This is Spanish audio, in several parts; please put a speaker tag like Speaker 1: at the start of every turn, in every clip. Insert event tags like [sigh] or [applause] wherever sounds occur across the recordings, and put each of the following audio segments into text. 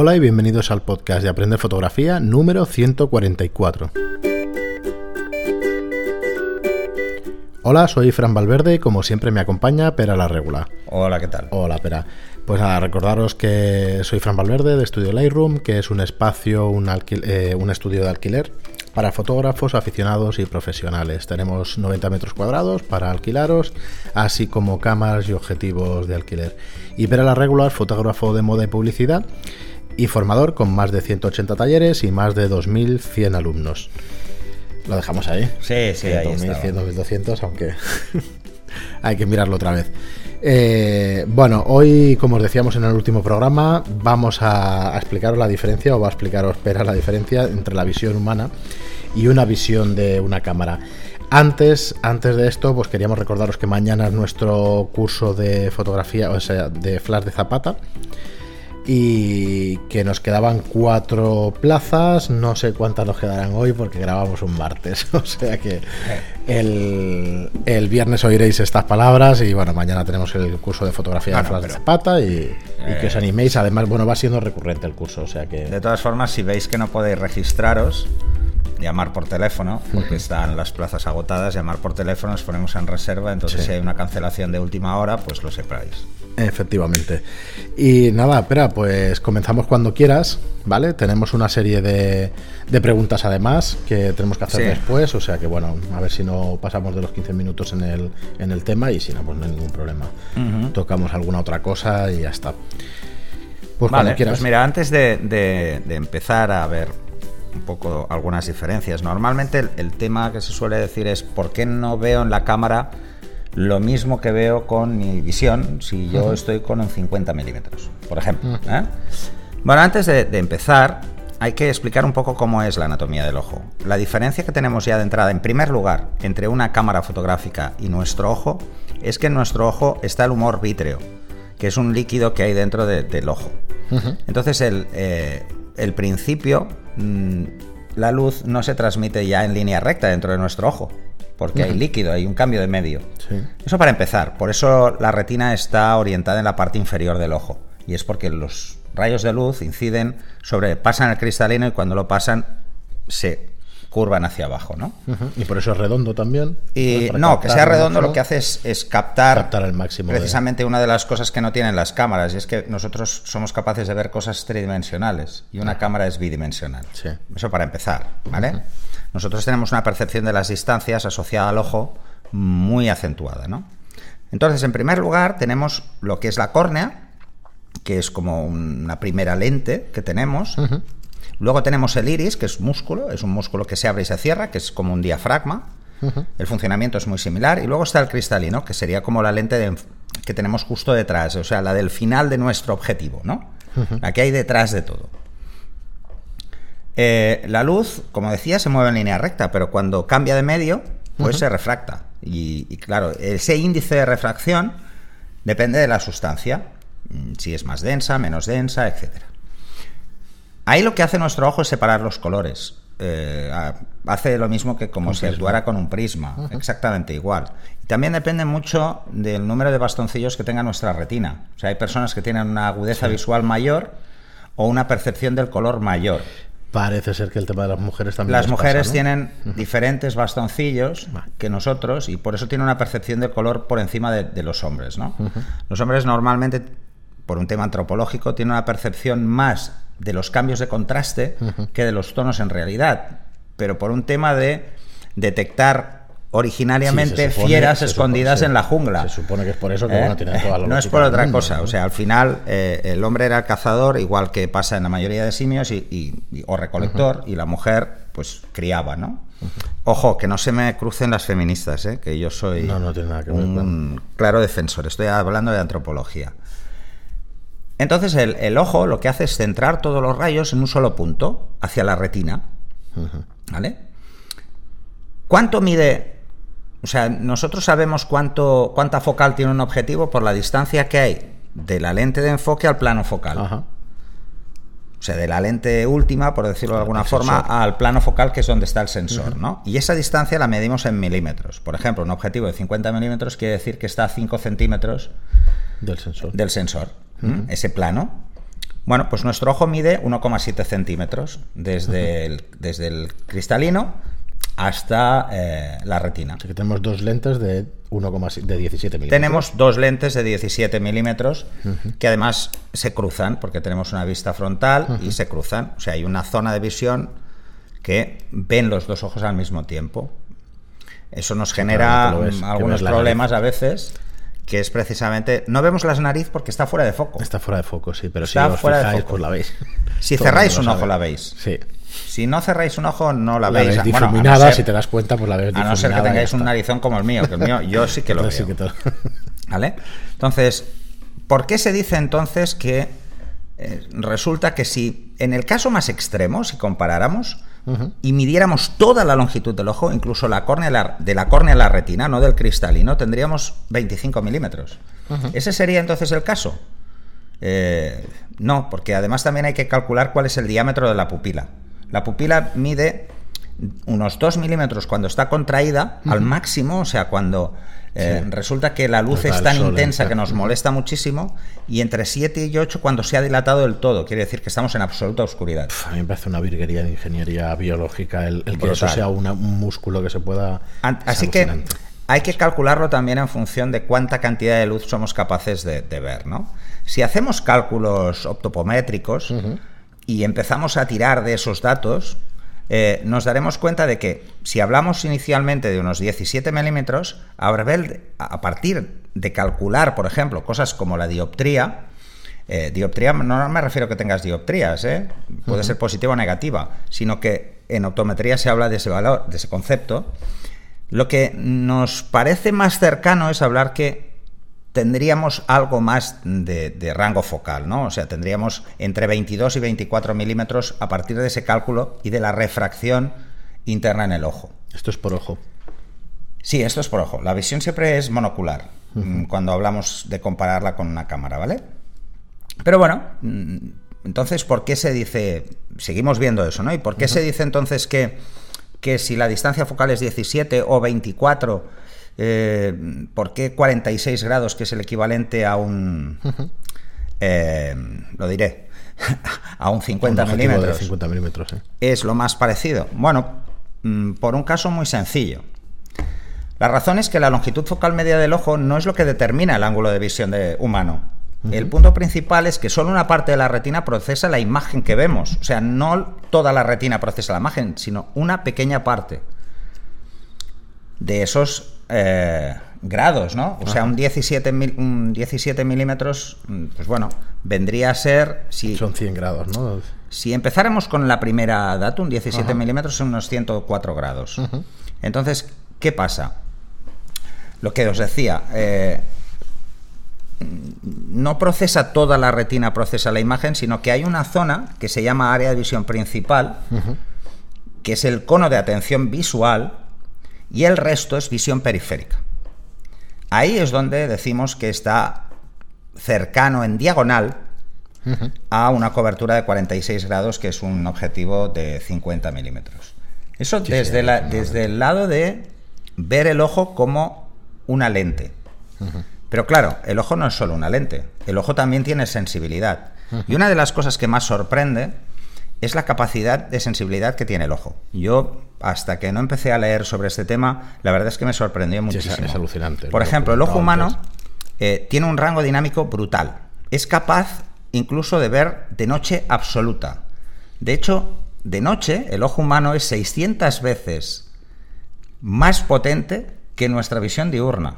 Speaker 1: Hola y bienvenidos al podcast de Aprender Fotografía número 144. Hola, soy Fran Valverde y como siempre me acompaña Pera la Regula.
Speaker 2: Hola, ¿qué tal?
Speaker 1: Hola, Pera. Pues nada, recordaros que soy Fran Valverde de Estudio Lightroom, que es un espacio, un, eh, un estudio de alquiler para fotógrafos aficionados y profesionales. Tenemos 90 metros cuadrados para alquilaros, así como cámaras y objetivos de alquiler. Y Pera la Regular, fotógrafo de moda y publicidad y formador con más de 180 talleres y más de 2.100 alumnos. Lo dejamos ahí.
Speaker 2: Sí, sí, ahí
Speaker 1: 2.100, 2.200, aunque [laughs] hay que mirarlo otra vez. Eh, bueno, hoy, como os decíamos en el último programa, vamos a, explicaros la diferencia, o va a explicaros Pera la diferencia entre la visión humana y una visión de una cámara. Antes, antes de esto, pues queríamos recordaros que mañana es nuestro curso de fotografía, o sea, de flash de zapata y que nos quedaban cuatro plazas, no sé cuántas nos quedarán hoy porque grabamos un martes, [laughs] o sea que el, el viernes oiréis estas palabras y bueno, mañana tenemos el curso de fotografía de de Zapata y, que os eh, animéis, además bueno, va siendo recurrente el curso, o sea que...
Speaker 2: De todas formas, si veis que no podéis registraros, llamar por teléfono, porque están las plazas agotadas, llamar por teléfono, nos ponemos en reserva, entonces si hay una cancelación de última hora, pues lo sepáis.
Speaker 1: Efectivamente. Y nada, espera, pues comenzamos cuando quieras, ¿vale? Tenemos una serie de, de preguntas además que tenemos que hacer después, o sea que bueno, a ver si no pasamos de los 15 minutos en el, en el tema y si no, pues no hay ningún problema. Tocamos alguna otra cosa y ya está.
Speaker 2: Pues cuando quieras. Pues mira, antes de, de, empezar a ver un poco algunas diferencias, normalmente el, el tema que se suele decir es ¿por qué no veo en la cámara lo mismo que veo con mi visión si yo estoy con un 50 milímetros, por ejemplo. ¿eh? Bueno, antes de, empezar, hay que explicar un poco cómo es la anatomía del ojo. La diferencia que tenemos ya de entrada, en primer lugar, entre una cámara fotográfica y nuestro ojo, es que en nuestro ojo está el humor vítreo, que es un líquido que hay dentro del ojo. Entonces, el, eh, el principio, mm, la luz no se transmite ya en línea recta dentro de nuestro ojo, porque hay líquido, hay un cambio de medio. Eso para empezar. Por eso la retina está orientada en la parte inferior del ojo. Y es porque los rayos de luz inciden sobre, pasan el cristalino y cuando lo pasan se curvan hacia abajo, ¿no?
Speaker 1: Y por eso es redondo también.
Speaker 2: Y no, que sea redondo lo que hace es, captar,
Speaker 1: captar el máximo.
Speaker 2: Precisamente una de las cosas que no tienen las cámaras, y es que nosotros somos capaces de ver cosas tridimensionales y una cámara es bidimensional. Eso para empezar, ¿vale? Nosotros tenemos una percepción de las distancias asociada al ojo muy acentuada, ¿no? Entonces, en primer lugar, tenemos lo que es la córnea, que es como una primera lente que tenemos. Luego tenemos el iris, que es músculo, es un músculo que se abre y se cierra, que es como un diafragma. El funcionamiento es muy similar. Y luego está el cristalino, que sería como la lente que tenemos justo detrás, o sea, la del final de nuestro objetivo, ¿no? La que hay detrás de todo. Eh, la luz, como decía, se mueve en línea recta, pero cuando cambia de medio, pues se refracta. Y, claro, ese índice de refracción depende de la sustancia, mm, si es más densa, menos densa, etc. Ahí lo que hace nuestro ojo es separar los colores. Eh, hace lo mismo que como si actuara con un prisma, exactamente igual. Y también depende mucho del número de bastoncillos que tenga nuestra retina. O sea, hay personas que tienen una agudeza visual mayor o una percepción del color mayor.
Speaker 1: Parece ser que el tema de las mujeres también.
Speaker 2: Las mujeres tienen diferentes bastoncillos que nosotros y por eso tienen una percepción del color por encima de, los hombres. ¿no? Los hombres normalmente, por un tema antropológico, tienen una percepción más de los cambios de contraste que de los tonos en realidad. Pero por un tema de detectar originariamente fieras escondidas en la jungla.
Speaker 1: Se supone que es por eso que ¿Eh? tiene toda la
Speaker 2: No es por otra cosa. O sea, al final eh, el hombre era el cazador, igual que pasa en la mayoría de simios, y, o recolector, y la mujer, pues, criaba, ¿no? Ojo, que no se me crucen las feministas, ¿eh? que yo soy
Speaker 1: no, no tiene nada que ver,
Speaker 2: un claro defensor. Estoy hablando de antropología. Entonces, el, el, ojo lo que hace es centrar todos los rayos en un solo punto, hacia la retina. ¿Vale? ¿Cuánto mide o sea, nosotros sabemos cuánto, cuánta focal tiene un objetivo por la distancia que hay de la lente de enfoque al plano focal. O sea, de la lente última, por decirlo de alguna forma, al plano focal, que es donde está el sensor, ¿no? Y esa distancia la medimos en milímetros. Por ejemplo, un objetivo de 50 milímetros quiere decir que está a 5 centímetros
Speaker 1: del sensor.
Speaker 2: Del sensor Ese plano. Bueno, pues nuestro ojo mide 1,7 centímetros desde, el, desde el cristalino hasta eh, la retina.
Speaker 1: Así que tenemos dos lentes de, 1, de 17 milímetros.
Speaker 2: Tenemos dos lentes de 17 milímetros que además se cruzan porque tenemos una vista frontal y se cruzan. O sea, hay una zona de visión que ven los dos ojos al mismo tiempo. Eso nos genera algunos problemas a veces que es precisamente no vemos la nariz porque está fuera de foco.
Speaker 1: Está fuera de foco, sí, pero si os fijáis, pues la veis.
Speaker 2: Si [laughs] cerráis un ojo la veis. Sí. Si no cerráis un ojo no la, veis.
Speaker 1: difuminada, si te das cuenta, pues la ves
Speaker 2: A no ser que tengáis un narizón como el mío, que el mío yo sí que lo [laughs] veo. [laughs] ¿Vale? Entonces, ¿por qué se dice entonces que eh, resulta que si en el caso más extremo, si comparáramos, y midiéramos toda la longitud del ojo, incluso la córnea, de la córnea a la retina, no del cristalino, tendríamos 25 milímetros. ¿Ese sería entonces el caso? Eh, no, porque además también hay que calcular cuál es el diámetro de la pupila. La pupila mide unos 2 milímetros cuando está contraída al máximo, o sea, cuando eh, resulta que la luz es tan intensa que nos molesta muchísimo y entre 7 y 8 cuando se ha dilatado del todo. Quiere decir que estamos en absoluta oscuridad.
Speaker 1: a mí me parece una virguería de ingeniería biológica el, que eso sea un músculo que se pueda...
Speaker 2: Así que hay que calcularlo también en función de cuánta cantidad de luz somos capaces de, ver, ¿no? Si hacemos cálculos optopométricos y empezamos a tirar de esos datos, eh, nos daremos cuenta de que si hablamos inicialmente de unos 17 milímetros, a partir de calcular, por ejemplo, cosas como la dioptría, eh, dioptría no me refiero a que tengas dioptrías, ¿eh? puede ser positiva o negativa, sino que en optometría se habla de ese valor, de ese concepto. Lo que nos parece más cercano es hablar que tendríamos algo más de, rango focal, ¿no? O sea, tendríamos entre 22 y 24 milímetros a partir de ese cálculo y de la refracción interna en el ojo.
Speaker 1: Esto es por ojo.
Speaker 2: Sí, esto es por ojo. La visión siempre es monocular mm, cuando hablamos de compararla con una cámara, ¿vale? Pero bueno, mm, entonces, ¿por qué se dice, seguimos viendo eso, ¿no? ¿Y por qué se dice entonces que, que si la distancia focal es 17 o 24 eh, ¿por qué 46 grados, que es el equivalente a un... Eh, lo diré, [laughs] a un 50 milímetros.
Speaker 1: 50 milímetros
Speaker 2: Es lo más parecido. Bueno, mm, por un caso muy sencillo. La razón es que la longitud focal media del ojo no es lo que determina el ángulo de visión de humano. El punto principal es que solo una parte de la retina procesa la imagen que vemos. O sea, no toda la retina procesa la imagen, sino una pequeña parte de esos eh, grados, ¿no? O sea, un 17, un 17 milímetros, mm, pues bueno, vendría a ser... Si,
Speaker 1: Son 100 grados, ¿no?
Speaker 2: Si empezáramos con la primera data, un 17 milímetros son unos 104 grados. Entonces, ¿qué pasa? Lo que os decía, eh, no procesa toda la retina, procesa la imagen, sino que hay una zona que se llama área de visión principal, que es el cono de atención visual, y el resto es visión periférica. Ahí es donde decimos que está cercano en diagonal a una cobertura de 46 grados, que es un objetivo de 50 milímetros. Eso desde, la, desde el lado de ver el ojo como una lente. Pero claro, el ojo no es solo una lente, el ojo también tiene sensibilidad. Y una de las cosas que más sorprende es la capacidad de sensibilidad que tiene el ojo. Yo, hasta que no empecé a leer sobre este tema, la verdad es que me sorprendió muchísimo.
Speaker 1: es, alucinante.
Speaker 2: Por ejemplo, el ojo humano eh, tiene un rango dinámico brutal. Es capaz incluso de ver de noche absoluta. De hecho, de noche el ojo humano es 600 veces más potente que nuestra visión diurna.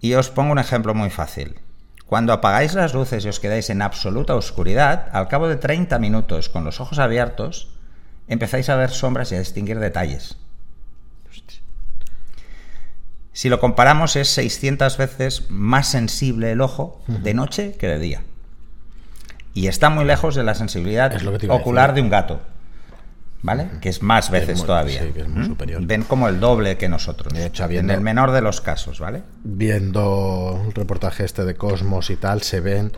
Speaker 2: Y os pongo un ejemplo muy fácil. Cuando apagáis las luces y os quedáis en absoluta oscuridad, al cabo de 30 minutos con los ojos abiertos, empezáis a ver sombras y a distinguir detalles. Si lo comparamos, es 600 veces más sensible el ojo de noche que de día. Y está muy lejos de la sensibilidad ocular de un gato. ¿Vale? Que es más veces todavía.
Speaker 1: que es muy ¿Mm? superior.
Speaker 2: Ven como el doble que nosotros. De hecho, en el menor de los casos, ¿vale?
Speaker 1: Viendo el reportaje este de Cosmos y tal, se ven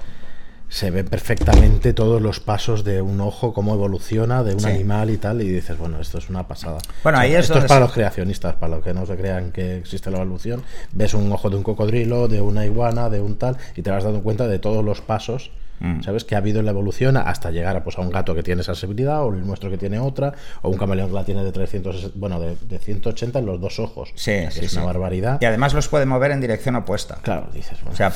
Speaker 1: se ven perfectamente todos los pasos de un ojo, cómo evoluciona de un animal y tal, y dices, bueno, esto es una pasada.
Speaker 2: Bueno, ahí es
Speaker 1: esto es para los creacionistas, para los que no se crean que existe la evolución. Ves un ojo de un cocodrilo, de una iguana, de un tal, y te vas dando cuenta de todos los pasos Mm. ¿Sabes? Que ha habido en la evolución hasta llegar a, pues, a un gato que tiene esa sensibilidad, o el nuestro que tiene otra, o un camaleón que la tiene de 300, bueno, de, de 180 en los dos ojos.
Speaker 2: Sí, sí,
Speaker 1: es una barbaridad.
Speaker 2: Y además los puede mover en dirección opuesta.
Speaker 1: Claro, dices.
Speaker 2: O sea,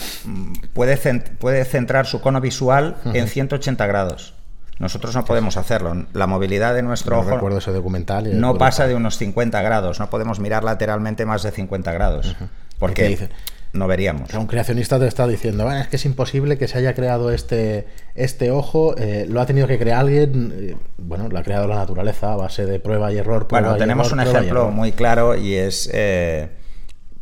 Speaker 2: puede, puede centrar su cono visual en 180 grados. Nosotros no podemos hacerlo. La movilidad de nuestro ojo
Speaker 1: recuerdo ese documental
Speaker 2: no pasa de unos 50 grados. No podemos mirar lateralmente más de 50 grados. Porque no veríamos.
Speaker 1: un creacionista te está diciendo, es que es imposible que se haya creado este, este ojo, eh, lo ha tenido que crear alguien, eh, bueno, lo ha creado la naturaleza a base de prueba y error.
Speaker 2: bueno, tenemos un ejemplo muy claro y es, eh,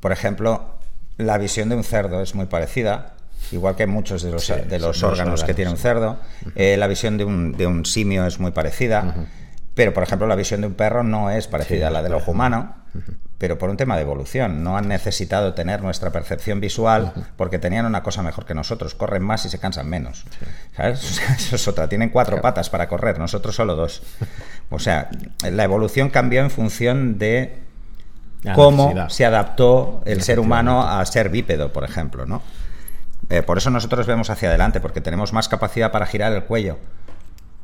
Speaker 2: por ejemplo, la visión de un cerdo es muy parecida. Igual que muchos de los, de los órganos, que tiene un cerdo, la visión de un, de un, simio es muy parecida. Pero, por ejemplo, la visión de un perro no es parecida a la del ojo humano, pero por un tema de evolución. No han necesitado tener nuestra percepción visual porque tenían una cosa mejor que nosotros. Corren más y se cansan menos. ¿Sabes? [laughs] Eso es otra. Tienen cuatro patas para correr, nosotros solo dos. [laughs] O sea, la evolución cambió en función de cómo se adaptó el ser humano a ser bípedo, por ejemplo, ¿no? Eh, por eso nosotros vemos hacia adelante, porque tenemos más capacidad para girar el cuello.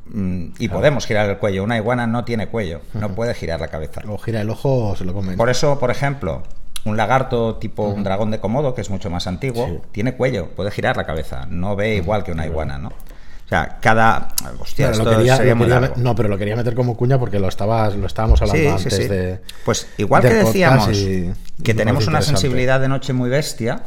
Speaker 2: Mm, y podemos girar el cuello. Una iguana no tiene cuello, no puede girar la cabeza.
Speaker 1: O gira el ojo o se lo come.
Speaker 2: Por eso, por ejemplo, un lagarto tipo un dragón de Komodo, que es mucho más antiguo, tiene cuello, puede girar la cabeza. No ve igual que una iguana, ¿no? O sea, cada. Hostia, esto sería muy
Speaker 1: No, pero lo quería meter como cuña porque lo, estabas, lo estábamos hablando antes de.
Speaker 2: Pues igual que decíamos que tenemos una sensibilidad de noche muy bestia,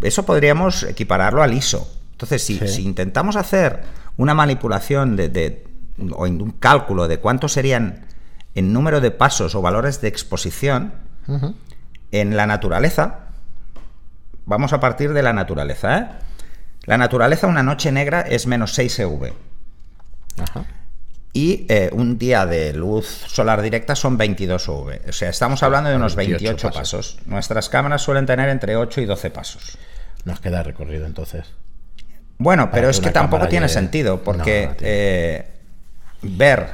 Speaker 2: eso podríamos equipararlo al ISO. Entonces, si, si intentamos hacer una manipulación de, o un cálculo de cuántos serían en número de pasos o valores de exposición en la naturaleza. Vamos a partir de la naturaleza. ¿eh? La naturaleza, una noche negra es menos 6 EV. Y eh, un día de luz solar directa son 22 UV. O sea, estamos hablando de unos 28, pasos. Nuestras cámaras suelen tener entre 8 y 12 pasos.
Speaker 1: Nos queda recorrido entonces.
Speaker 2: Bueno, pero es que tampoco tiene sentido, porque eh, ver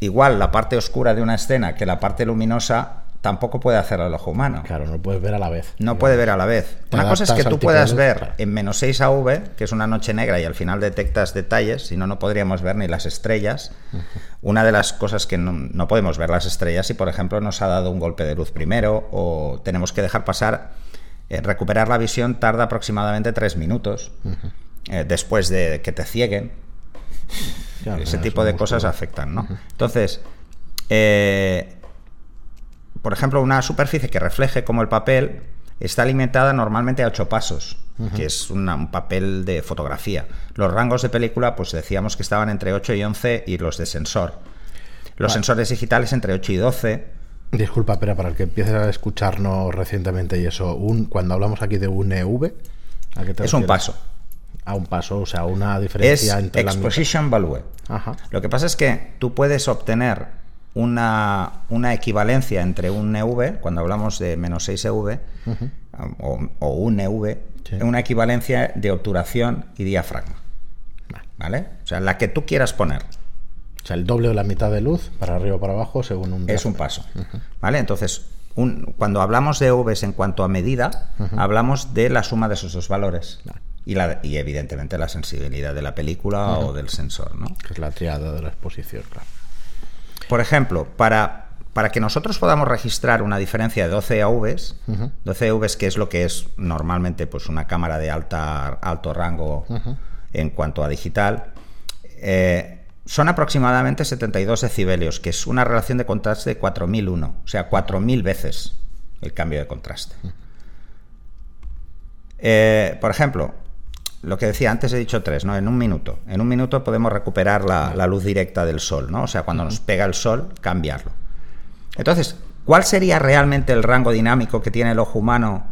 Speaker 2: igual la parte oscura de una escena que la parte luminosa tampoco puede hacer al ojo humano.
Speaker 1: Claro, no puedes ver a la vez.
Speaker 2: No puede ver a la vez. una cosa es que tú puedas ver en menos 6 AV, que es una noche negra y al final detectas detalles, si no, no podríamos ver ni las estrellas. Una de las cosas que no, podemos ver las estrellas si, por ejemplo, nos ha dado un golpe de luz primero o tenemos que dejar pasar, eh, recuperar la visión tarda aproximadamente 3 minutos. Eh, después de que te cieguen. Ese tipo de cosas afectan, ¿no? Entonces, eh, por ejemplo, una superficie que refleje como el papel está alimentada normalmente a ocho pasos, que es un papel de fotografía. Los rangos de película, pues decíamos que estaban entre 8 y 11 y los de sensor. Los sensores digitales entre 8 y 12.
Speaker 1: Disculpa, pero para el que empiece a escucharnos recientemente y eso, un, cuando hablamos aquí de un EV,
Speaker 2: ¿a qué te Es un paso
Speaker 1: a un paso, o sea, una diferencia
Speaker 2: es entre exposition value. Lo que pasa es que tú puedes obtener una, una equivalencia entre un EV, cuando hablamos de menos 6 EV, o, un EV, una equivalencia de obturación y diafragma. ¿Vale? O sea, la que tú quieras poner.
Speaker 1: O sea, el doble o la mitad de luz, para arriba o para abajo, según un...
Speaker 2: Es un paso. ¿Vale? Entonces, un, cuando hablamos de EVs en cuanto a medida, hablamos de la suma de esos dos valores y, la, y evidentemente la sensibilidad de la película o del sensor, ¿no?
Speaker 1: Que es la triada de la exposición, claro.
Speaker 2: Por ejemplo, para, para que nosotros podamos registrar una diferencia de 12 AVs, 12 AVs que es lo que es normalmente pues, una cámara de alta, alto rango en cuanto a digital, eh, son aproximadamente 72 decibelios, que es una relación de contraste de 4001, o sea, 4000 veces el cambio de contraste. Eh, por ejemplo, lo que decía antes he dicho tres, ¿no? En un minuto. En un minuto podemos recuperar la, luz directa del sol, ¿no? O sea, cuando nos pega el sol, cambiarlo. Entonces, ¿cuál sería realmente el rango dinámico que tiene el ojo humano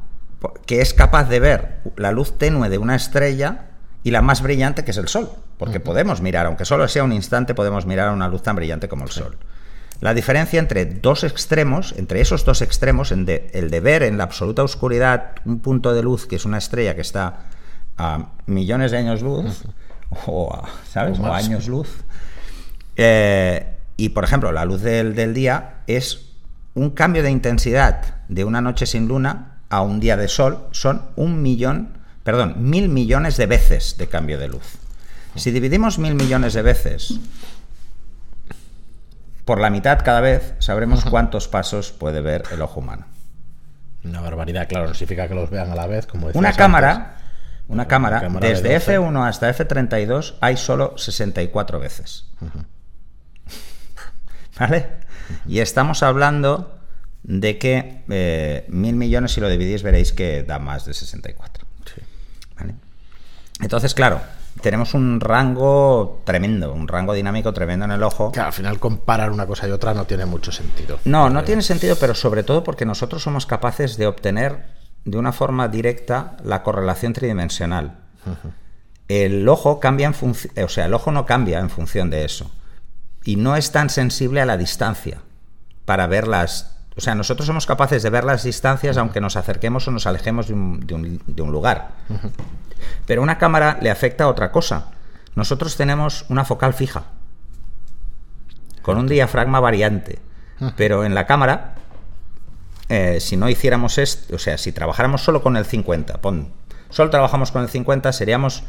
Speaker 2: que es capaz de ver la luz tenue de una estrella y la más brillante que es el sol? Porque podemos mirar, aunque solo sea un instante, podemos mirar a una luz tan brillante como el sol. La diferencia entre dos extremos, entre esos dos extremos, el de ver en la absoluta oscuridad un punto de luz que es una estrella que está a millones de años luz, o a, ¿sabes? O, años luz. Eh, y por ejemplo, la luz del, día es un cambio de intensidad de una noche sin luna a un día de sol, son un millón, perdón, mil millones de veces de cambio de luz. Si dividimos mil millones de veces por la mitad cada vez, sabremos cuántos pasos puede ver el ojo humano.
Speaker 1: Una barbaridad, claro, no significa que los vean a la vez, como
Speaker 2: Una cámara, una cámara, desde F1 hasta F32 hay solo 64 veces. [laughs] ¿Vale? Y estamos hablando de que eh, mil millones, si lo dividís, veréis que da más de 64. Entonces, claro, tenemos un rango tremendo, un rango dinámico tremendo en el ojo.
Speaker 1: Que al final comparar una cosa y otra no tiene mucho sentido.
Speaker 2: No, no tiene sentido, pero sobre todo porque nosotros somos capaces de obtener de una forma directa la correlación tridimensional. El ojo cambia en función, o sea, el ojo no cambia en función de eso. Y no es tan sensible a la distancia para ver las o sea, nosotros somos capaces de ver las distancias aunque nos acerquemos o nos alejemos de un, lugar. Pero una cámara le afecta a otra cosa. Nosotros tenemos una focal fija, con un diafragma variante. Pero en la cámara, eh, si no hiciéramos esto, o sea, si trabajáramos solo con el 50, pon, solo trabajamos con el 50, seríamos,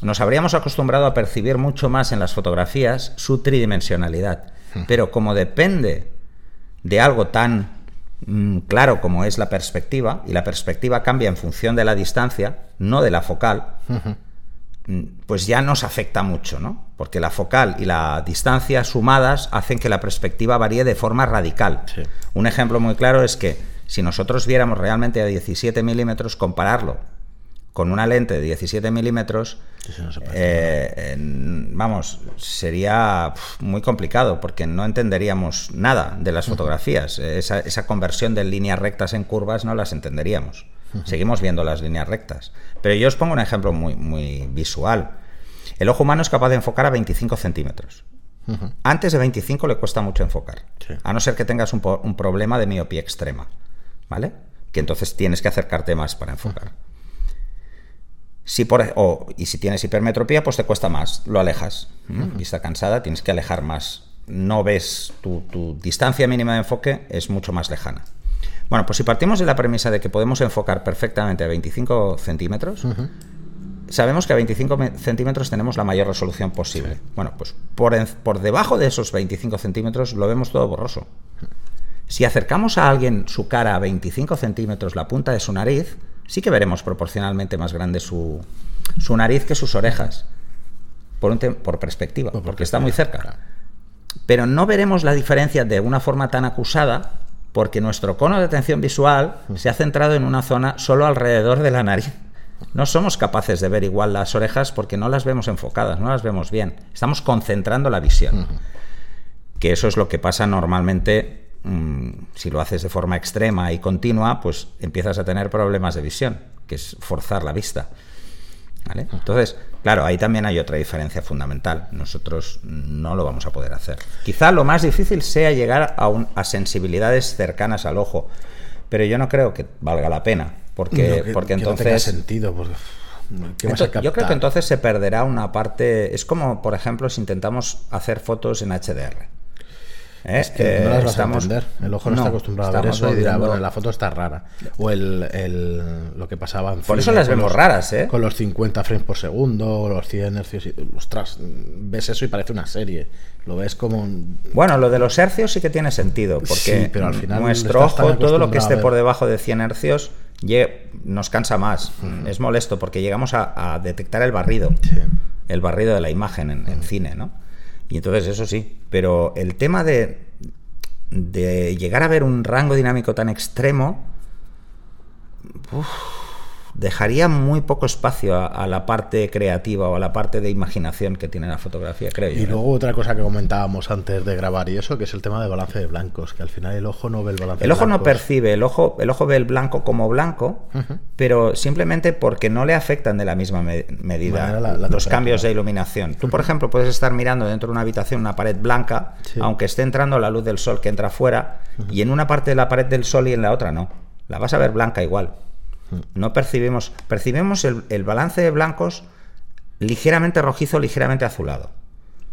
Speaker 2: nos habríamos acostumbrado a percibir mucho más en las fotografías su tridimensionalidad. Pero como depende de algo tan mm, claro como es la perspectiva, y la perspectiva cambia en función de la distancia, no de la focal, mm, pues ya nos afecta mucho, ¿no? Porque la focal y la distancia sumadas hacen que la perspectiva varíe de forma radical. Un ejemplo muy claro es que si nosotros viéramos realmente a 17 milímetros, compararlo con una lente de 17 milímetros, eh, vamos, sería muy complicado porque no entenderíamos nada de las fotografías. Esa, conversión de líneas rectas en curvas no las entenderíamos. Seguimos viendo las líneas rectas. Pero yo os pongo un ejemplo muy, muy visual. El ojo humano es capaz de enfocar a 25 centímetros. Antes de 25 le cuesta mucho enfocar. A no ser que tengas un, un, problema de miopía extrema. ¿Vale? Que entonces tienes que acercarte más para enfocar. Si por, y si tienes hipermetropía, pues te cuesta más, lo alejas. Vista cansada, tienes que alejar más. No ves tu, distancia mínima de enfoque, es mucho más lejana. Bueno, pues si partimos de la premisa de que podemos enfocar perfectamente a 25 centímetros, sabemos que a 25 centímetros tenemos la mayor resolución posible. Bueno, pues por, por debajo de esos 25 centímetros lo vemos todo borroso. Si acercamos a alguien su cara a 25 centímetros, la punta de su nariz, sí que veremos proporcionalmente más grande su, su nariz que sus orejas, por, por perspectiva, porque está muy cerca. Pero no veremos la diferencia de una forma tan acusada porque nuestro cono de atención visual se ha centrado en una zona solo alrededor de la nariz. No somos capaces de ver igual las orejas porque no las vemos enfocadas, no las vemos bien. Estamos concentrando la visión. Que eso es lo que pasa normalmente Mm, si lo haces de forma extrema y continua, pues empiezas a tener problemas de visión, que es forzar la vista. Entonces, claro, ahí también hay otra diferencia fundamental. Nosotros no lo vamos a poder hacer. Quizá lo más difícil sea llegar a, a sensibilidades cercanas al ojo, pero yo no creo que valga la pena, porque, porque entonces...
Speaker 1: sentido,
Speaker 2: yo creo que entonces se perderá una parte. Es como, por ejemplo, si intentamos hacer fotos en HDR.
Speaker 1: ¿Eh? Es que no las vas a entender. El ojo no, está acostumbrado a ver eso y dirá, bueno, la foto está rara. O el, lo que pasaba en
Speaker 2: Por eso las vemos raras, ¿eh?
Speaker 1: Con los 50 frames por segundo, los 100 hercios. Y, ostras, ves eso y parece una serie. Lo ves como un...
Speaker 2: Bueno, lo de los hercios sí que tiene sentido, porque pero al final nuestro ojo, todo lo que esté por debajo de 100 hercios, nos cansa más. Mm. Es molesto porque llegamos a, detectar el barrido. El barrido de la imagen en, en cine, ¿no? Y entonces eso sí, pero el tema de, de llegar a ver un rango dinámico tan extremo, dejaría muy poco espacio a, la parte creativa o a la parte de imaginación que tiene la fotografía, creo
Speaker 1: yo. Y luego otra cosa que comentábamos antes de grabar y eso, que es el tema de balance de blancos, que al final el ojo no ve el balance.
Speaker 2: El ojo no percibe, el ojo, el ojo ve el blanco como blanco, pero simplemente porque no le afectan de la misma medida los cambios de iluminación. Tú, por ejemplo, puedes estar mirando dentro de una habitación una pared blanca, aunque esté entrando la luz del sol que entra afuera, y en una parte de la pared del sol y en la otra no. La vas a ver blanca igual. No percibimos, percibimos el, balance de blancos ligeramente rojizo, ligeramente azulado.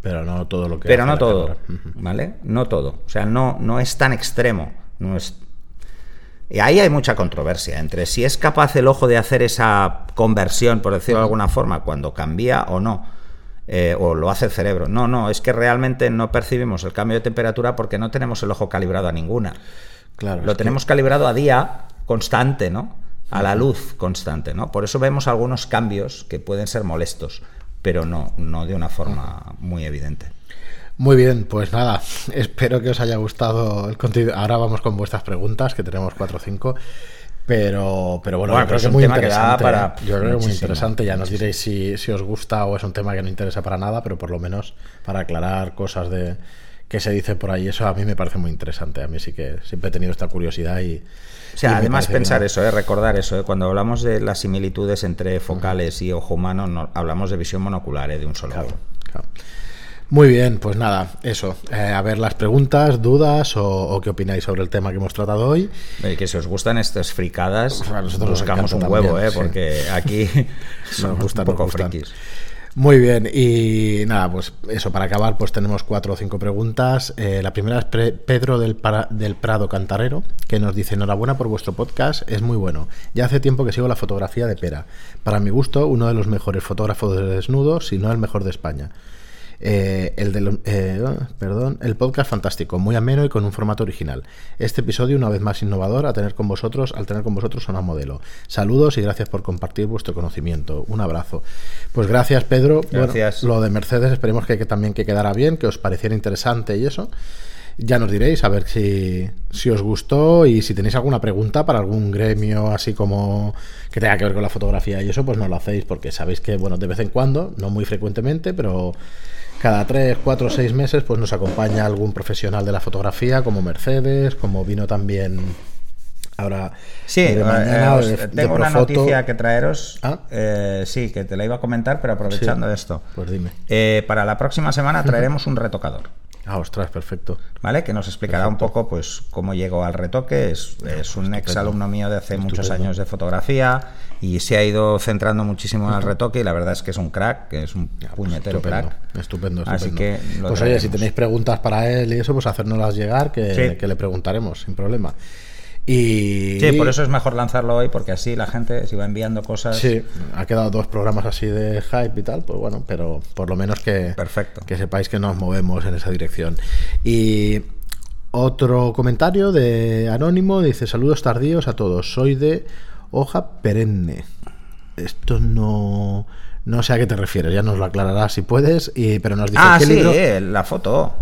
Speaker 1: Pero no todo lo que.
Speaker 2: Pero no todo, ¿vale? No todo. O sea, no, no es tan extremo. No es... Y ahí hay mucha controversia entre si es capaz el ojo de hacer esa conversión, por decirlo de alguna forma, cuando cambia o no. eh, o lo hace el cerebro. No, no, es que realmente no percibimos el cambio de temperatura porque no tenemos el ojo calibrado a ninguna. Claro, lo tenemos calibrado a día constante, ¿no? A la luz constante, ¿no? Por eso vemos algunos cambios que pueden ser molestos, pero no, no de una forma muy evidente.
Speaker 1: Muy bien, pues nada, [laughs] espero que os haya gustado el contenido. Ahora vamos con vuestras preguntas, que tenemos cuatro o cinco. Pero, pero bueno, creo que es muy interesante. para yo creo que es muy interesante. Ya nos diréis si, si, os gusta o es un tema que no interesa para nada, pero por lo menos para aclarar cosas de que se dice por ahí, eso a mí me parece muy interesante. A mí sí que siempre he tenido esta curiosidad y.
Speaker 2: O sea, además pensar eso, ¿eh? recordar eso, ¿eh? cuando hablamos de las similitudes entre focales y ojo humano, no, hablamos de visión monocular, ¿eh? de un solo claro, Claro.
Speaker 1: Muy bien, pues nada, eso. Eh, a ver las preguntas, dudas o, qué opináis sobre el tema que hemos tratado hoy.
Speaker 2: que si os gustan estas fricadas, nosotros buscamos un huevo, ¿eh? porque aquí [laughs] nos gustan un poco frikis.
Speaker 1: Muy bien, y nada, pues eso, para acabar, pues tenemos cuatro o cinco preguntas. Eh, la primera es Pedro del, del Prado Cantarero, que nos dice, enhorabuena por vuestro podcast, es muy bueno. Ya hace tiempo que sigo la fotografía de Pera. Para mi gusto, uno de los mejores fotógrafos de desnudos, si no el mejor de España. Eh, el, de, eh, perdón, el podcast fantástico, muy ameno y con un formato original. Este episodio, una vez más innovador, a tener con vosotros, al tener con vosotros una modelo. Saludos y gracias por compartir vuestro conocimiento. Un abrazo. Pues gracias, Pedro. Gracias. lo de Mercedes, esperemos que, también que quedara bien, que os pareciera interesante y eso. Ya nos diréis a ver si, si, os gustó y si tenéis alguna pregunta para algún gremio así como que tenga que ver con la fotografía y eso, pues no lo hacéis porque sabéis que, bueno, de vez en cuando, no muy frecuentemente, pero cada tres, cuatro, seis meses, pues nos acompaña algún profesional de la fotografía, como Mercedes, como vino también ahora.
Speaker 2: Sí, eh, tengo una noticia que traeros. ¿Ah? Eh, sí, que te la iba a comentar, pero aprovechando de esto.
Speaker 1: Pues dime.
Speaker 2: Eh, para la próxima semana [laughs] traeremos un retocador.
Speaker 1: Ah, ostras, perfecto.
Speaker 2: ¿Vale? Que nos explicará un poco pues cómo llegó al retoque. Es, es un ex alumno mío de hace muchos años de fotografía y se ha ido centrando muchísimo en el retoque y la verdad es que es un crack, que es un pues puñetero
Speaker 1: estupendo,
Speaker 2: crack.
Speaker 1: Estupendo, Así que pues oye, si tenéis preguntas para él y eso, pues hacérnoslas llegar, que, que le preguntaremos, sin problema. Y...
Speaker 2: Sí, por eso es mejor lanzarlo hoy, porque así la gente se va enviando cosas.
Speaker 1: Sí, ha quedado dos programas así de hype y tal, pues bueno, pero por lo menos que,
Speaker 2: Perfecto.
Speaker 1: que sepáis que nos movemos en esa dirección. Y otro comentario de Anónimo dice: Saludos tardíos a todos, soy de hoja perenne. Esto no. No sé a qué te refieres, ya nos lo aclararás si puedes, y, pero nos dice
Speaker 2: ah, sí, la foto.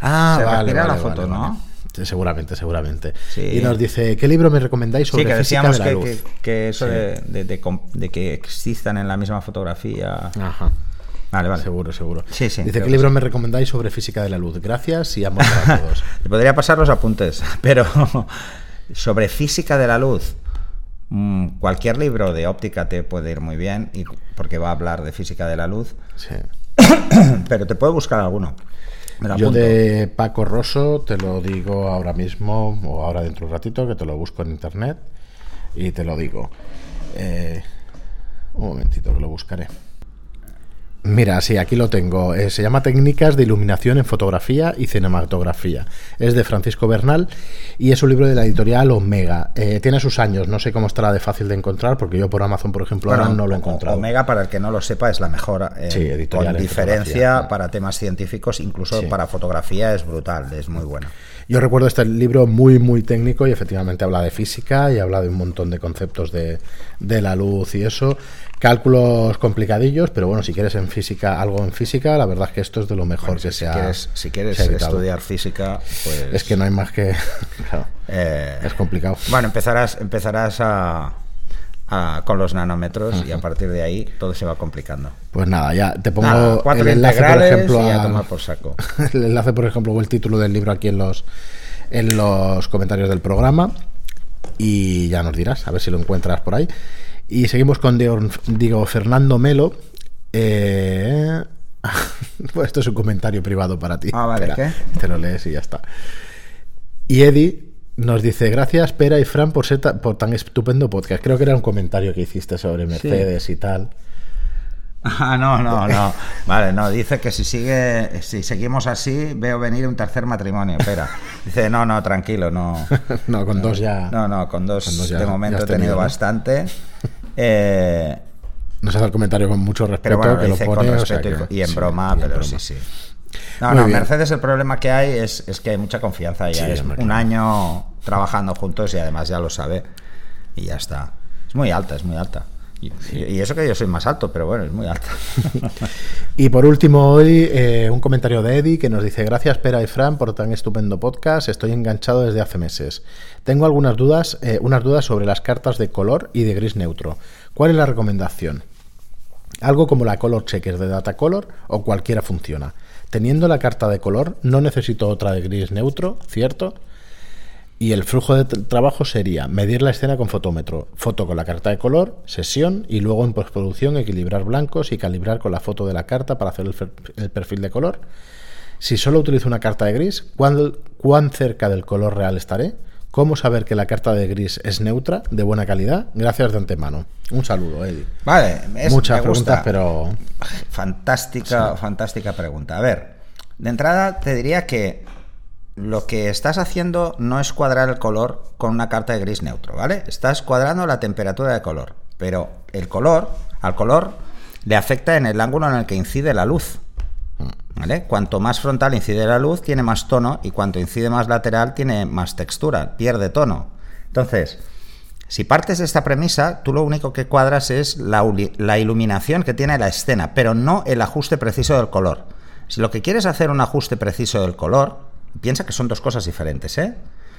Speaker 1: Ah, Se vale, la foto, ¿no? Seguramente, seguramente. Y nos dice, ¿qué libro me recomendáis sobre que física de la
Speaker 2: que,
Speaker 1: luz?
Speaker 2: Que, eso de, que existan en la misma fotografía.
Speaker 1: Ajá. Vale, vale. Seguro, seguro.
Speaker 2: Sí, sí,
Speaker 1: Dice, ¿qué libro me recomendáis sobre física de la luz? Gracias y amo a [laughs] todos.
Speaker 2: Te podría pasar los apuntes, [laughs] pero [laughs] sobre física de la luz, mm, cualquier libro de óptica te puede ir muy bien, y porque va a hablar de física de la luz.
Speaker 1: Sí. [coughs]
Speaker 2: pero te puedo buscar alguno.
Speaker 1: Yo de Paco Rosso te lo digo ahora mismo o ahora dentro de un ratito que te lo busco en internet y te lo digo. Eh, un momentito que lo buscaré. Mira, sí, aquí lo tengo. Eh, se llama Técnicas de Iluminación en Fotografía y Cinematografía. Es de Francisco Bernal y es un libro de la editorial Omega. Eh, tiene sus años, no sé cómo estará de fácil de encontrar, porque yo por Amazon, por ejemplo, ahora no lo he encontrado.
Speaker 2: Omega, para el que no lo sepa, es la mejor eh, editorial con diferencia para temas científicos, incluso para fotografía es brutal, es muy bueno.
Speaker 1: Yo recuerdo este libro muy, muy técnico y efectivamente habla de física y habla de un montón de conceptos de, de la luz y eso. Cálculos complicadillos, pero bueno, si quieres en física, algo en física, la verdad es que esto es de lo mejor que
Speaker 2: si
Speaker 1: se
Speaker 2: Quieres, si quieres estudiar física, pues...
Speaker 1: Es que no hay más que... [laughs] Eh, es complicado.
Speaker 2: Bueno, empezarás, empezarás a, con los nanómetros y a partir de ahí todo se va complicando.
Speaker 1: Pues nada, ya te pongo el enlace, por ejemplo,
Speaker 2: por saco. [laughs]
Speaker 1: el enlace, por ejemplo, o el título del libro aquí en los, en los comentarios del programa y ya nos dirás, a ver si lo encuentras por ahí. Y seguimos con Diego, Fernando Melo. Eh, [laughs] pues esto es un comentario privado para ti.
Speaker 2: Ah, vale, ¿qué?
Speaker 1: Te lo lees y ya está. Y Eddie nos dice, gracias Pera y Fran por, ser por tan estupendo podcast. Creo que era un comentario que hiciste sobre Mercedes y tal.
Speaker 2: Ah, no, no, no. [laughs] Vale, no, dice que si sigue, si seguimos así, veo venir un tercer matrimonio. Espera. Dice, no, no, tranquilo, no. [laughs]
Speaker 1: no, con dos ya.
Speaker 2: No, no, con dos, de momento he tenido, bastante. [laughs] Eh,
Speaker 1: Nos hace el comentario con mucho respeto,
Speaker 2: que lo pone, y, en broma, pero sí, sí. No, no, Mercedes el problema que hay es, que hay mucha confianza ya. es un año trabajando juntos y además ya lo sabe. Y ya está. Es muy alta, es muy alta. Y, eso que yo soy más alto, pero bueno, es muy alto. [laughs]
Speaker 1: y por último, hoy eh, un comentario de Eddie que nos dice: Gracias, Pera y Fran, por tan estupendo podcast. Estoy enganchado desde hace meses. Tengo algunas dudas, eh, unas dudas sobre las cartas de color y de gris neutro. ¿Cuál es la recomendación? Algo como la Color Checker de Data Color o cualquiera funciona. Teniendo la carta de color, no necesito otra de gris neutro, ¿cierto? Y el flujo de trabajo sería medir la escena con fotómetro, foto con la carta de color, sesión y luego en postproducción equilibrar blancos y calibrar con la foto de la carta para hacer el, perfil de color. Si solo utilizo una carta de gris, ¿cuán, cerca del color real estaré? ¿Cómo saber que la carta de gris es neutra, de buena calidad? Gracias de antemano. Un saludo, Eddie.
Speaker 2: Vale,
Speaker 1: muchas preguntas, pero.
Speaker 2: Fantástica, fantástica pregunta. A ver, de entrada te diría que lo que estás haciendo no es cuadrar el color con una carta de gris neutro, ¿vale? Estás cuadrando la temperatura de color, pero el color, al color le afecta en el ángulo en el que incide la luz. ¿Vale? Cuanto más frontal incide la luz, tiene más tono y cuanto incide más lateral, tiene más textura, pierde tono. Entonces, si partes de esta premisa, tú lo único que cuadras es la, iluminación que tiene la escena, pero no el ajuste preciso del color. Si lo que quieres es hacer un ajuste preciso del color, Piensa que son dos cosas diferentes, ¿eh?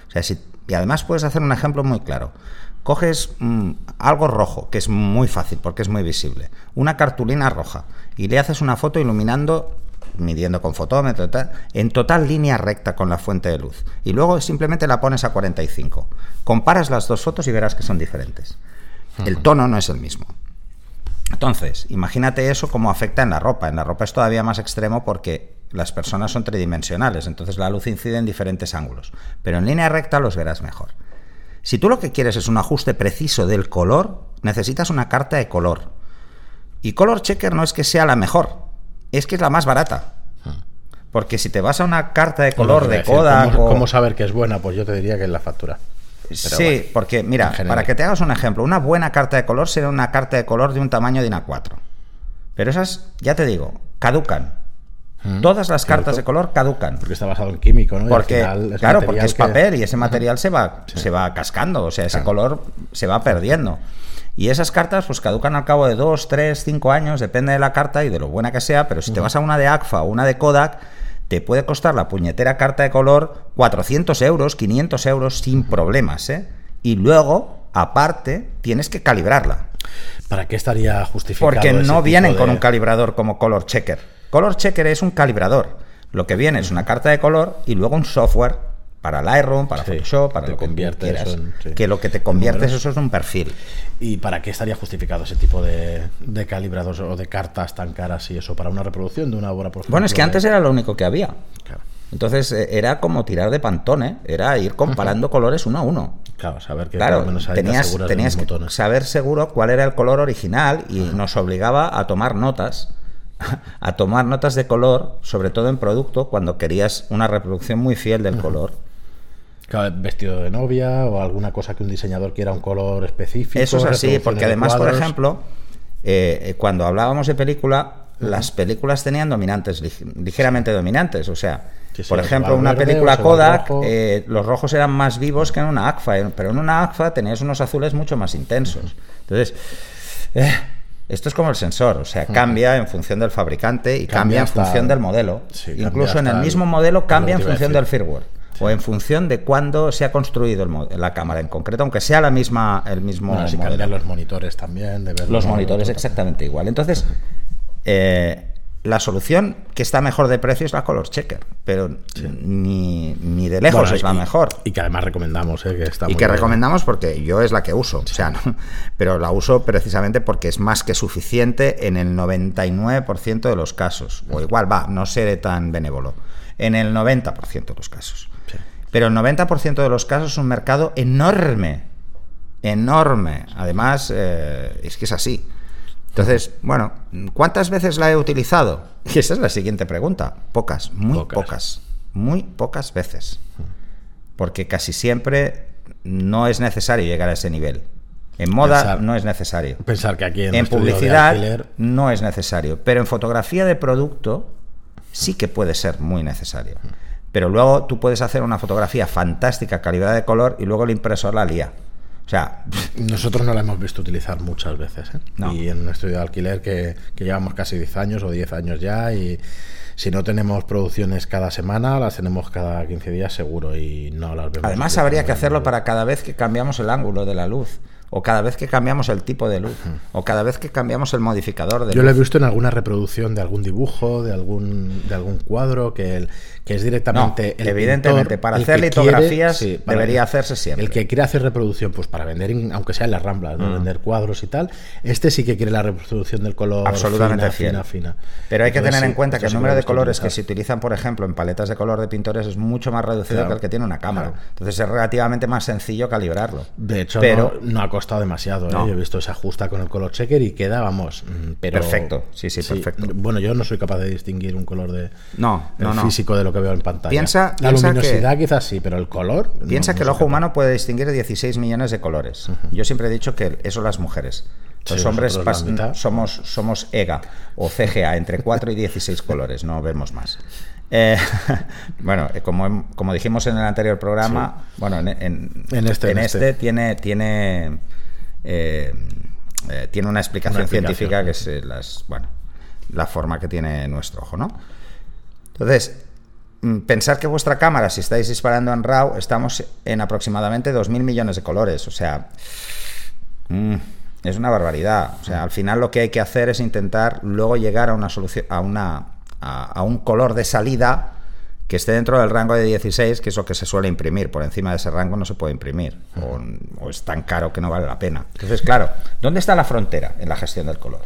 Speaker 2: O sea, si, y además puedes hacer un ejemplo muy claro. Coges mm, algo rojo, que es muy fácil porque es muy visible, una cartulina roja, y le haces una foto iluminando, midiendo con fotómetro, en total línea recta con la fuente de luz. Y luego simplemente la pones a 45. Comparas las dos fotos y verás que son diferentes. El tono no es el mismo. Entonces, imagínate eso como afecta en la ropa. En la ropa es todavía más extremo porque las personas son tridimensionales, entonces la luz incide en diferentes ángulos, pero en línea recta los verás mejor. Si tú lo que quieres es un ajuste preciso del color, necesitas una carta de color. Y Color Checker no es que sea la mejor, es que es la más barata. Porque si te vas a una carta de color de Kodak...
Speaker 1: ¿cómo, saber que es buena? Pues yo te diría que es la factura.
Speaker 2: sí, porque mira, para que te hagas un ejemplo, una buena carta de color será una carta de color de un tamaño de una 4. Pero esas, ya te digo, caducan. Todas las cartas de color caducan.
Speaker 1: Porque está basado en químico, ¿no?
Speaker 2: Porque, claro, porque es papel y ese material se va, se va cascando, o sea, ese color se va perdiendo. Y esas cartas pues caducan al cabo de 2, 3, 5 años, depende de la carta y de lo buena que sea, pero si te vas a una de ACFA o una de Kodak, te puede costar la puñetera carta de color 400 euros, 500 euros sin problemas, ¿eh? Y luego, aparte, tienes que calibrarla.
Speaker 1: ¿Para qué estaría justificado?
Speaker 2: Porque no vienen con un calibrador como Color Checker. Color Checker es un calibrador. Lo que viene es una carta de color y luego un software para Lightroom, para Photoshop, para lo que quieras. Que lo que te conviertes eso es un perfil.
Speaker 1: ¿Y para qué estaría justificado ese tipo de, de calibrados o de cartas tan caras y eso? ¿Para una reproducción de una obra, por
Speaker 2: Bueno, es que antes era lo único que había. Entonces eh, era como tirar de pantone, era ir comparando colores uno a uno.
Speaker 1: Claro, saber que
Speaker 2: claro, tenías, tenías que saber seguro cuál era el color original y nos obligaba a tomar notas [laughs] a tomar notas de color, sobre todo en producto, cuando querías una reproducción muy fiel del color.
Speaker 1: vestido de novia o alguna cosa que un diseñador quiera un color específico.
Speaker 2: Eso es así, porque además, por ejemplo, eh, eh, cuando hablábamos de película, las películas tenían dominantes, ligeramente dominantes. O sea, por ejemplo, una película Kodak, eh, los rojos eran más vivos que en una ACFA, pero en una ACFA tenías unos azules mucho más intensos. Entonces, esto es como el sensor, o sea, cambia en función del fabricante y cambia, en función del modelo. Incluso en el mismo modelo cambia en función del firmware. O en función de cuándo se ha construido la cámara en concreto, aunque sea la misma, el mismo.
Speaker 1: modelo. los monitores también, de
Speaker 2: Los monitores exactamente igual. Entonces, eh, la solución que está mejor de precio es la Color Checker, pero ni, ni, de lejos es la mejor.
Speaker 1: Y que además recomendamos, ¿eh? que está
Speaker 2: Y que recomendamos porque yo es la que uso, o sea, [laughs] pero la uso precisamente porque es más que suficiente en el 99% de los casos. O igual, va, no seré tan benévolo. En el 90% de los casos. Pero el 90% de los casos es un mercado enorme. Enorme. Además, eh, es que es así. Entonces, bueno, ¿cuántas veces la he utilizado? Y esa es la siguiente pregunta. Pocas, muy pocas. muy pocas veces. Porque casi siempre no es necesario llegar a ese nivel. En moda no es necesario.
Speaker 1: Pensar que aquí
Speaker 2: en, publicidad no es necesario. Pero en fotografía de producto sí que puede ser muy necesario. Pero luego tú puedes hacer una fotografía fantástica, calidad de color, y luego el impresor la lía. O sea,
Speaker 1: nosotros no la hemos visto utilizar muchas veces. ¿eh? Y en un estudio de alquiler que, que llevamos casi 10 años o 10 años ya y si no tenemos producciones cada semana, las tenemos cada 15 días seguro y no las vemos.
Speaker 2: Además, habría que hacerlo para cada vez que cambiamos el ángulo de la luz o cada vez que cambiamos el tipo de luz, o cada vez que cambiamos el modificador de
Speaker 1: Yo lo he visto en alguna reproducción de algún dibujo, de algún, de algún cuadro, que, el, que es directamente...
Speaker 2: el evidentemente, para hacer litografías debería hacerse siempre.
Speaker 1: El que quiere hacer reproducción, pues para vender, aunque sea en las ramblas, mm. vender cuadros y tal, este sí que quiere la reproducción del color
Speaker 2: Absolutamente
Speaker 1: fina, fina,
Speaker 2: Pero hay que tener en cuenta que el número de colores que se utilizan, por ejemplo, en paletas de color de pintores es mucho más reducido que el que tiene una cámara. Entonces es relativamente más sencillo calibrarlo.
Speaker 1: De hecho, pero, no, ha costado demasiado. ¿eh? Yo he visto se ajusta con el color checker y queda, vamos, mm, pero...
Speaker 2: Perfecto, sí, sí, perfecto.
Speaker 1: Bueno, yo no soy capaz de distinguir un color de
Speaker 2: no, no,
Speaker 1: físico de lo que veo en pantalla.
Speaker 2: Piensa,
Speaker 1: la luminosidad quizás sí, pero el color...
Speaker 2: Piensa que el ojo humano puede distinguir 16 millones de colores. Yo siempre he dicho que eso las mujeres. Los hombres somos, somos EGA o CGA, entre 4 y 16 colores, no vemos más. Eh, [laughs] bueno, eh, como, como dijimos en el anterior programa, bueno, en, este, en este, este, tiene, tiene, eh, tiene una explicación, científica que es las, bueno, la forma que tiene nuestro ojo, ¿no? Entonces, pensar que vuestra cámara, si estáis disparando en RAW, estamos en aproximadamente 2.000 millones de colores, o sea, mm, es una barbaridad. O sea, al final lo que hay que hacer es intentar luego llegar a una solución, a una a, un color de salida que esté dentro del rango de 16, que es lo que se suele imprimir. Por encima de ese rango no se puede imprimir, o, es tan caro que no vale la pena. Entonces, claro, ¿dónde está la frontera en la gestión del color?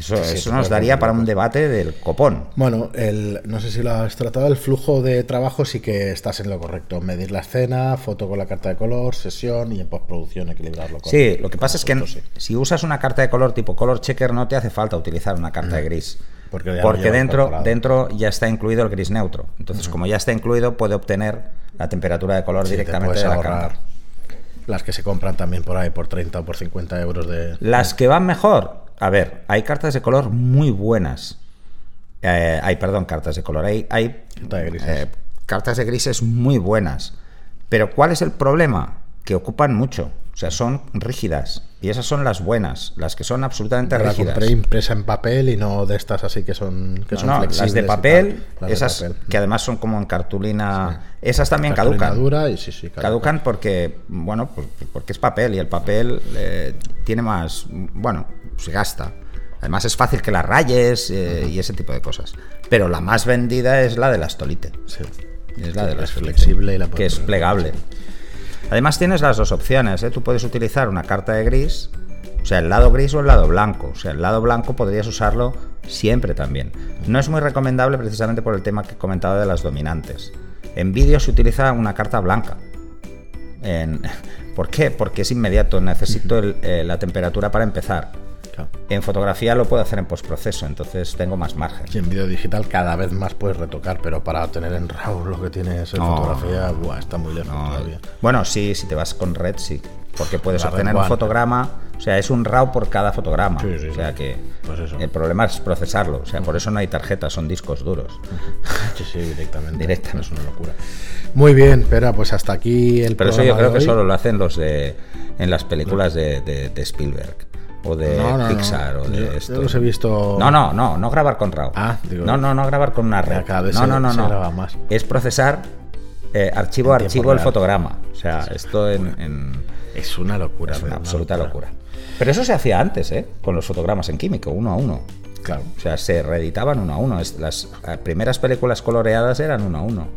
Speaker 2: Eso, nos daría para un debate del copón.
Speaker 1: Bueno, el, no sé si lo has tratado, el flujo de trabajo sí que estás en lo correcto. Medir la escena, foto con la carta de color, sesión y en postproducción equilibrarlo.
Speaker 2: Con sí, lo que pasa es que si usas una carta de color tipo color checker no te hace falta utilizar una carta de gris. Porque, dentro, dentro ya está incluido el gris neutro. Entonces, como ya está incluido, puede obtener la temperatura de color directamente de la ahorrar
Speaker 1: Las que se compran también por ahí por 30 o por 50 euros de...
Speaker 2: Las que van mejor. A ver, hay cartas de color muy buenas. Eh, hay, perdón, cartas de color. Hay, hay eh, cartas de grises muy buenas. Pero ¿cuál es el problema? Que ocupan mucho. O sea, son rígidas. Y esas son las buenas, las que son absolutamente rígidas. La
Speaker 1: compré impresa en papel y no de estas así que son, que son flexibles.
Speaker 2: Las de papel, esas que además son como en cartulina. Esas también caducan.
Speaker 1: Dura y sí, sí,
Speaker 2: caducan. porque, bueno, pues, porque es papel y el papel eh, tiene más. Bueno, se gasta. Además es fácil que la rayes eh, y ese tipo de cosas. Pero la más vendida es la de la Stolite.
Speaker 1: Sí.
Speaker 2: Es la de la
Speaker 1: flexible y la
Speaker 2: que es plegable. Además tienes las dos opciones, ¿eh? tú puedes utilizar una carta de gris, o sea, el lado gris o el lado blanco. O sea, el lado blanco podrías usarlo siempre también. No es muy recomendable precisamente por el tema que he comentado de las dominantes. En vídeo se utiliza una carta blanca. [laughs] ¿Por qué? Porque es inmediato, necesito eh, la temperatura para empezar. En fotografía lo puedo hacer en postproceso, entonces tengo más margen.
Speaker 1: Y en vídeo digital cada vez más puedes retocar, pero para tener en RAW lo que tienes en fotografía, está muy lejos todavía.
Speaker 2: Bueno, sí, si te vas con Red, sí. Porque puedes obtener un fotograma, o sea, es un RAW por cada fotograma. o sea que pues el problema es procesarlo. O sea, por eso no hay tarjetas, son discos duros.
Speaker 1: Sí, sí, directamente. directamente. Es una locura. Muy bien, pero pues hasta aquí el
Speaker 2: Pero eso yo creo que solo lo hacen los de en las películas de Spielberg o de Pixar o de esto.
Speaker 1: los he visto.
Speaker 2: No, no, no, no grabar con RAW.
Speaker 1: Ah,
Speaker 2: no, no, no grabar con una red. no, no, no, no.
Speaker 1: Más.
Speaker 2: Es procesar eh, archivo a archivo el fotograma. O sea, esto en,
Speaker 1: Es una locura.
Speaker 2: Es una absoluta locura. Pero eso se hacía antes, ¿eh? Con los fotogramas en químico, uno a uno.
Speaker 1: Claro.
Speaker 2: O sea, se reeditaban uno a uno. Las primeras películas coloreadas eran uno a uno.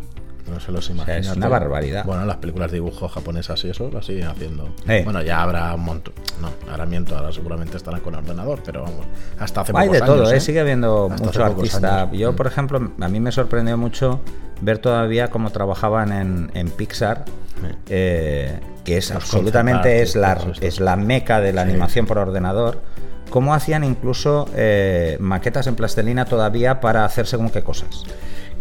Speaker 1: No se los imagina.
Speaker 2: es una barbaridad.
Speaker 1: Bueno, las películas de dibujo japonesas y eso lo siguen haciendo. Bueno, ya habrá un montón. No, ahora miento, ahora seguramente estarán con ordenador, pero vamos, hasta hace
Speaker 2: Hay de todo, ¿eh? ¿eh? sigue habiendo mucho artista. Yo, mm. por ejemplo, a mí me sorprendió mucho ver todavía cómo trabajaban en, en Pixar, eh, que es absolutamente es la, es la meca de la animación por ordenador cómo hacían incluso maquetas en plastelina todavía para hacer según qué cosas.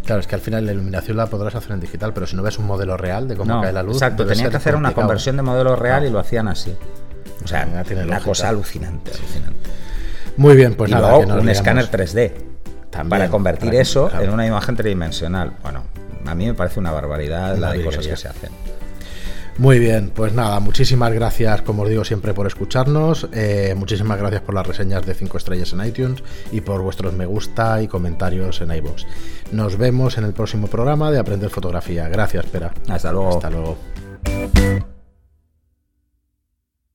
Speaker 1: Claro, es que al final la iluminación la podrás hacer en digital, pero si no ves un modelo real de cómo cae la luz.
Speaker 2: Exacto, tenían que hacer una conversión de modelo real y lo hacían así. O sea, tiene una cosa alucinante, alucinante.
Speaker 1: Muy bien, pues
Speaker 2: y
Speaker 1: nada.
Speaker 2: Luego, un escáner 3D. para convertir eso en una imagen tridimensional. Bueno, a mí me parece una barbaridad la de cosas que se hacen.
Speaker 1: Muy bien, pues nada, muchísimas gracias, como os digo siempre, por escucharnos. Eh, muchísimas gracias por las reseñas de 5 estrellas en iTunes y por vuestros me gusta y comentarios en iVoox. Nos vemos en el próximo programa de Aprender Fotografía. Gracias, Pera.
Speaker 2: Hasta luego.
Speaker 1: Hasta luego.